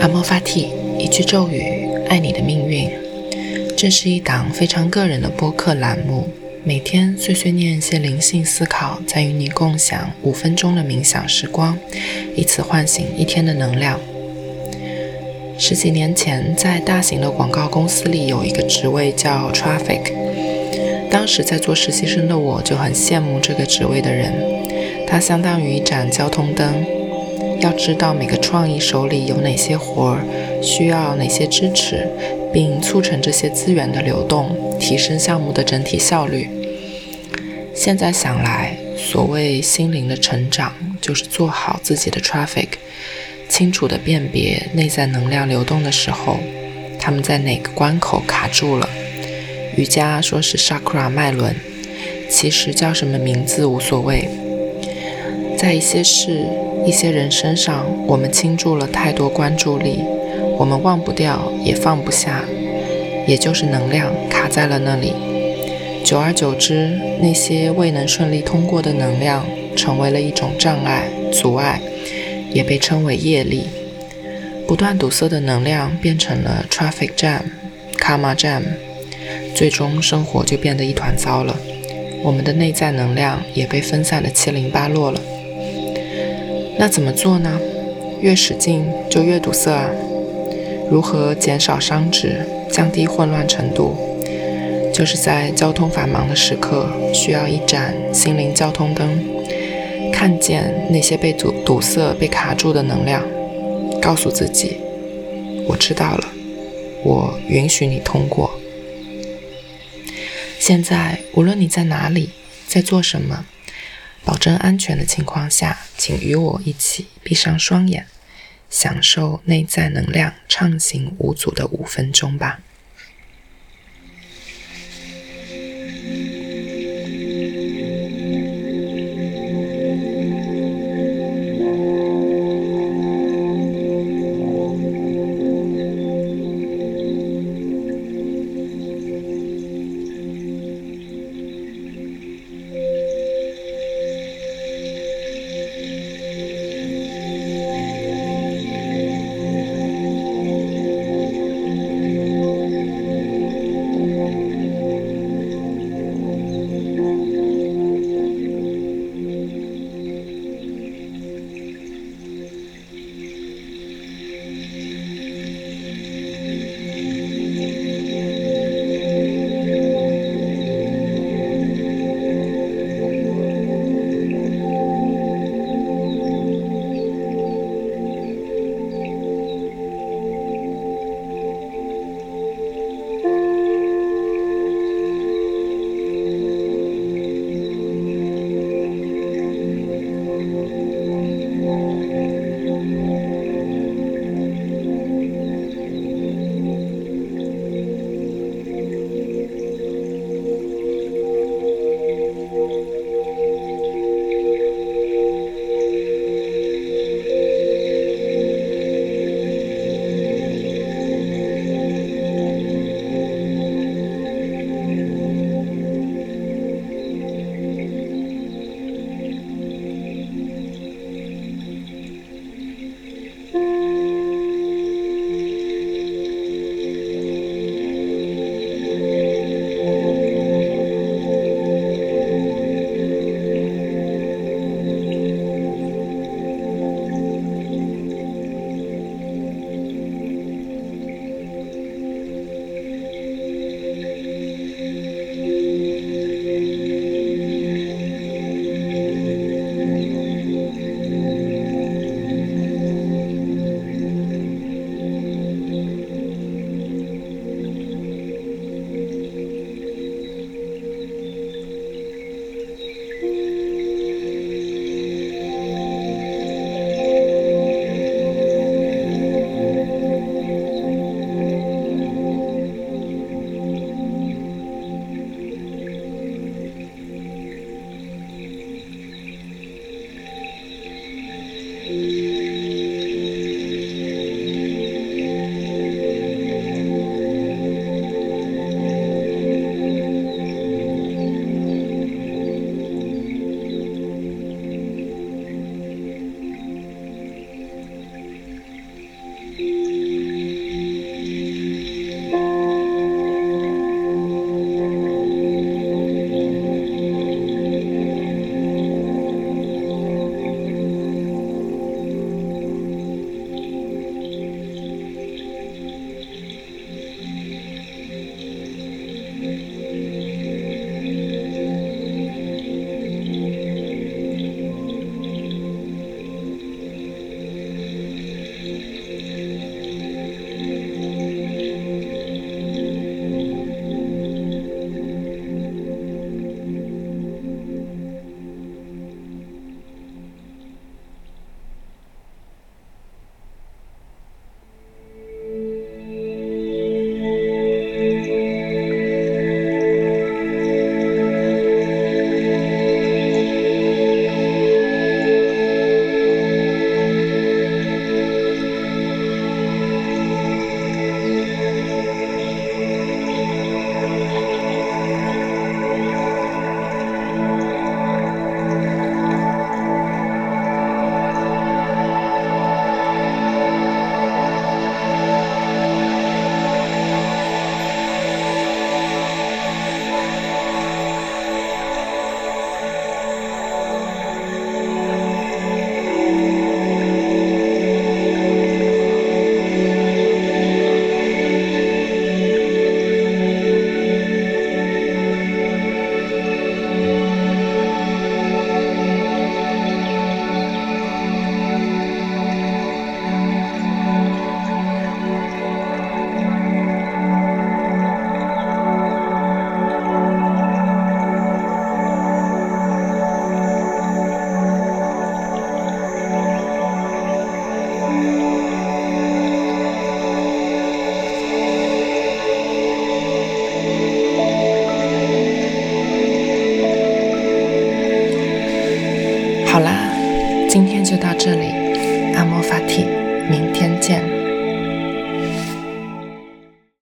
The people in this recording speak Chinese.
阿莫法蒂，一句咒语，爱你的命运。这是一档非常个人的播客栏目，每天碎碎念一些灵性思考，再与你共享五分钟的冥想时光，以此唤醒一天的能量。十几年前，在大型的广告公司里有一个职位叫 Traffic，当时在做实习生的我就很羡慕这个职位的人，它相当于一盏交通灯。要知道每个创意手里有哪些活儿，需要哪些支持，并促成这些资源的流动，提升项目的整体效率。现在想来，所谓心灵的成长，就是做好自己的 traffic，清楚地辨别内在能量流动的时候，他们在哪个关口卡住了。瑜伽说是 chakra 脉轮，其实叫什么名字无所谓，在一些事。一些人身上，我们倾注了太多关注力，我们忘不掉，也放不下，也就是能量卡在了那里。久而久之，那些未能顺利通过的能量，成为了一种障碍、阻碍，也被称为业力。不断堵塞的能量变成了 traffic jam、karma jam，最终生活就变得一团糟了。我们的内在能量也被分散的七零八落了。那怎么做呢？越使劲就越堵塞啊！如何减少伤值，降低混乱程度？就是在交通繁忙的时刻，需要一盏心灵交通灯，看见那些被堵堵塞、被卡住的能量，告诉自己：我知道了，我允许你通过。现在，无论你在哪里，在做什么。保证安全的情况下，请与我一起闭上双眼，享受内在能量畅行无阻的五分钟吧。